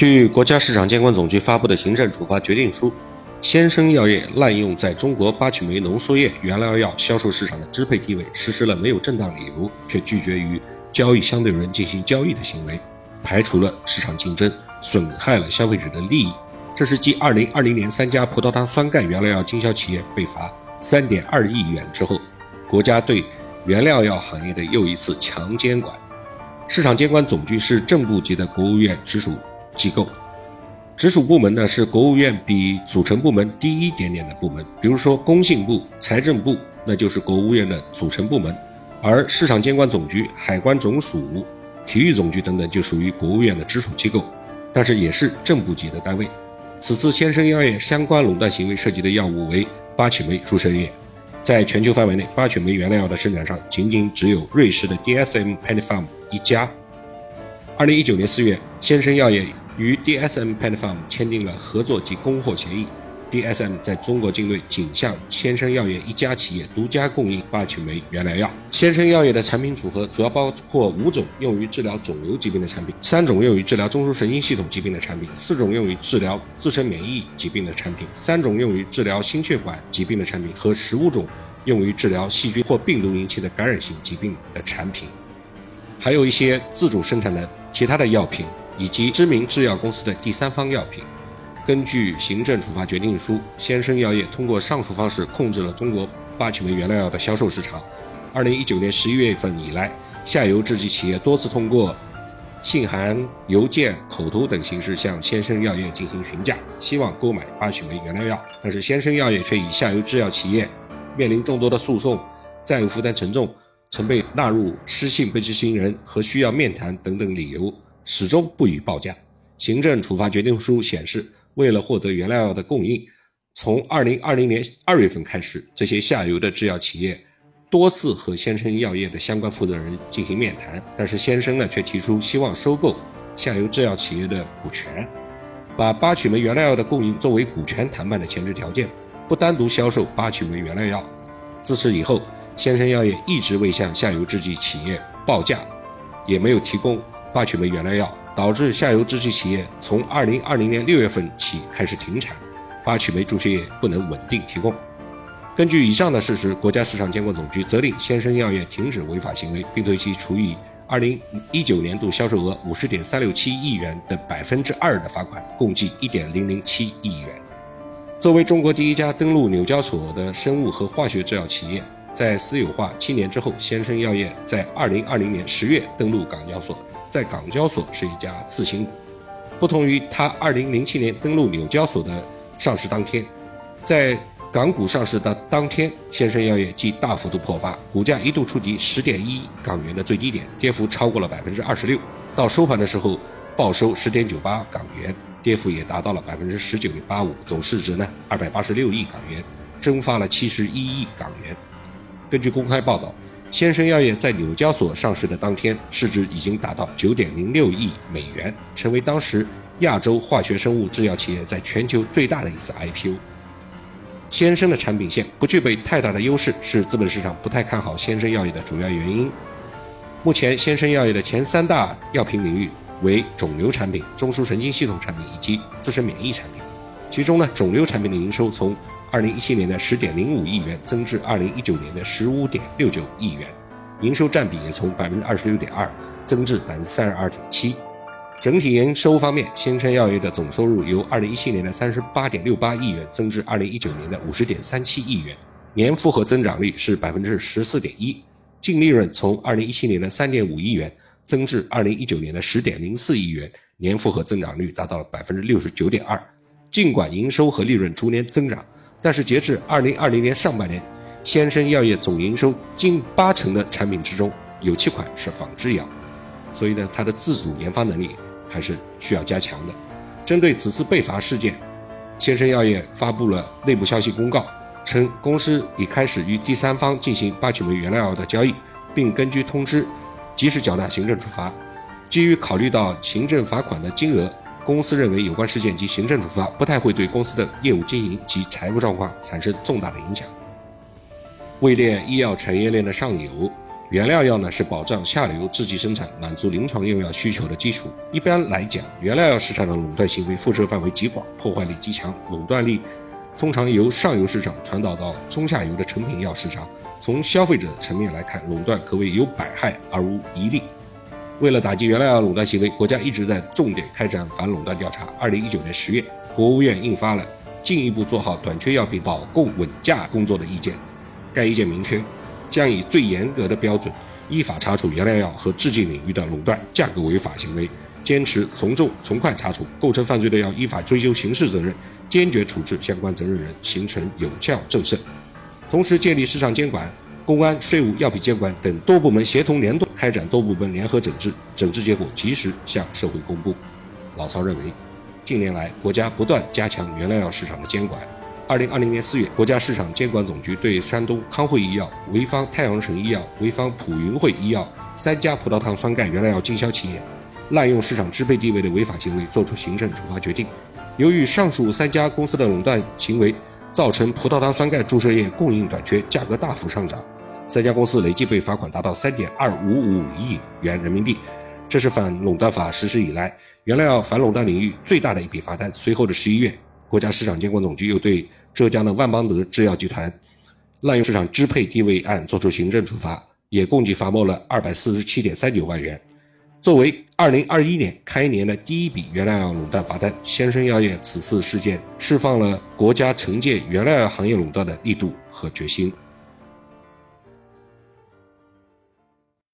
据国家市场监管总局发布的行政处罚决定书，先生药业滥用在中国八曲霉浓缩液原料药销售市场的支配地位，实施了没有正当理由却拒绝与交易相对人进行交易的行为，排除了市场竞争，损害了消费者的利益。这是继2020年三家葡萄糖酸钙原料药经销企业被罚3.2亿元之后，国家对原料药行业的又一次强监管。市场监管总局是正部级的国务院直属机构，直属部门呢是国务院比组成部门低一点点的部门，比如说工信部、财政部，那就是国务院的组成部门，而市场监管总局、海关总署、体育总局等等就属于国务院的直属机构，但是也是正部级的单位。此次先生药业相关垄断行为涉及的药物为八曲霉注射液。在全球范围内，八曲霉原料药的生产商仅仅只有瑞士的 DSM p e n i f a r m 一家。二零一九年四月，先生药业与 DSM p e n i f a r m 签订了合作及供货协议。DSM 在中国境内仅向先生药业一家企业独家供应八曲霉原料药。先生药业的产品组合主要包括五种用于治疗肿瘤疾病的产品，三种用于治疗中枢神经系统疾病的产品，四种用于治疗自身免疫疾病的产品，三种用于治疗心血管疾病的产品和十五种用于治疗细菌或病毒引起的感染性疾病的产品，还有一些自主生产的其他的药品，以及知名制药公司的第三方药品。根据行政处罚决定书，先生药业通过上述方式控制了中国八曲霉原料药的销售市场。二零一九年十一月份以来，下游制剂企业多次通过信函、邮件、口头等形式向先生药业进行询价，希望购买八曲霉原料药。但是先生药业却以下游制药企业面临众多的诉讼、债务负担沉重、曾被纳入失信被执行人和需要面谈等等理由，始终不予报价。行政处罚决定书显示。为了获得原料药的供应，从二零二零年二月份开始，这些下游的制药企业多次和先生药业的相关负责人进行面谈，但是先生呢却提出希望收购下游制药企业的股权，把八曲霉原料药的供应作为股权谈判的前置条件，不单独销售八曲霉原料药。自此以后，先生药业一直未向下游制剂企业报价，也没有提供八曲霉原料药。导致下游制剂企业从二零二零年六月份起开始停产，八曲霉注射液不能稳定提供。根据以上的事实，国家市场监管总局责令先生药业停止违法行为，并对其处以二零一九年度销售额五十点三六七亿元的百分之二的罚款，共计一点零零七亿元。作为中国第一家登陆纽交所的生物和化学制药企业，在私有化七年之后，先生药业在二零二零年十月登陆港交所。在港交所是一家次新股，不同于它2007年登陆纽交所的上市当天，在港股上市的当天，先生药业即大幅度破发，股价一度触及十点一港元的最低点，跌幅超过了百分之二十六。到收盘的时候，报收十点九八港元，跌幅也达到了百分之十九点八五，总市值呢二百八十六亿港元，蒸发了七十一亿港元。根据公开报道。先生药业在纽交所上市的当天，市值已经达到九点零六亿美元，成为当时亚洲化学生物制药企业在全球最大的一次 IPO。先生的产品线不具备太大的优势，是资本市场不太看好先生药业的主要原因。目前，先生药业的前三大药品领域为肿瘤产品、中枢神经系统产品以及自身免疫产品。其中呢，肿瘤产品的营收从二零一七年的十点零五亿元增至二零一九年的十五点六九亿元，营收占比也从百分之二十六点二增至百分之三十二点七。整体营收方面，先生药业的总收入由二零一七年的三十八点六八亿元增至二零一九年的五十点三七亿元，年复合增长率是百分之十四点一。净利润从二零一七年的三点五亿元增至二零一九年的十点零四亿元，年复合增长率达到了百分之六十九点二。尽管营收和利润逐年增长，但是截至二零二零年上半年，先生药业总营收近八成的产品之中有七款是仿制药，所以呢，它的自主研发能力还是需要加强的。针对此次被罚事件，先生药业发布了内部消息公告，称公司已开始与第三方进行八曲霉原料药的交易，并根据通知及时缴纳行政处罚。基于考虑到行政罚款的金额。公司认为有关事件及行政处罚不太会对公司的业务经营及财务状况产生重大的影响。位列医药产业链的上游，原料药呢是保障下游制剂生产、满足临床用药需求的基础。一般来讲，原料药市场的垄断行为辐射范围极广，破坏力极强，垄断力通常由上游市场传导到中下游的成品药市场。从消费者层面来看，垄断可谓有百害而无一利。为了打击原料药垄断行为，国家一直在重点开展反垄断调查。二零一九年十月，国务院印发了进一步做好短缺药品保供稳价工作的意见。该意见明确。将以最严格的标准，依法查处原料药和制剂领域的垄断、价格违法行为，坚持从重从快查处，构成犯罪的要依法追究刑事责任，坚决处置相关责任人，形成有效震慑。同时，建立市场监管、公安、税务、药品监管等多部门协同联动，开展多部门联合整治，整治结果及时向社会公布。老曹认为，近年来国家不断加强原料药市场的监管。二零二零年四月，国家市场监管总局对山东康惠医药、潍坊太阳城医药、潍坊普云汇医药三家葡萄糖酸钙原料药经销企业滥用市场支配地位的违法行为作出行政处罚决定。由于上述三家公司的垄断行为造成葡萄糖酸钙注射液供应短缺，价格大幅上涨，三家公司累计被罚款达到三点二五五亿元人民币，这是反垄断法实施以来原料药反垄断领域最大的一笔罚单。随后的十一月，国家市场监管总局又对浙江的万邦德制药集团滥用市场支配地位案作出行政处罚，也共计罚没了二百四十七点三九万元。作为二零二一年开年的第一笔原料药垄断罚单，先生药业此次事件释放了国家惩戒原料药行业垄断的力度和决心。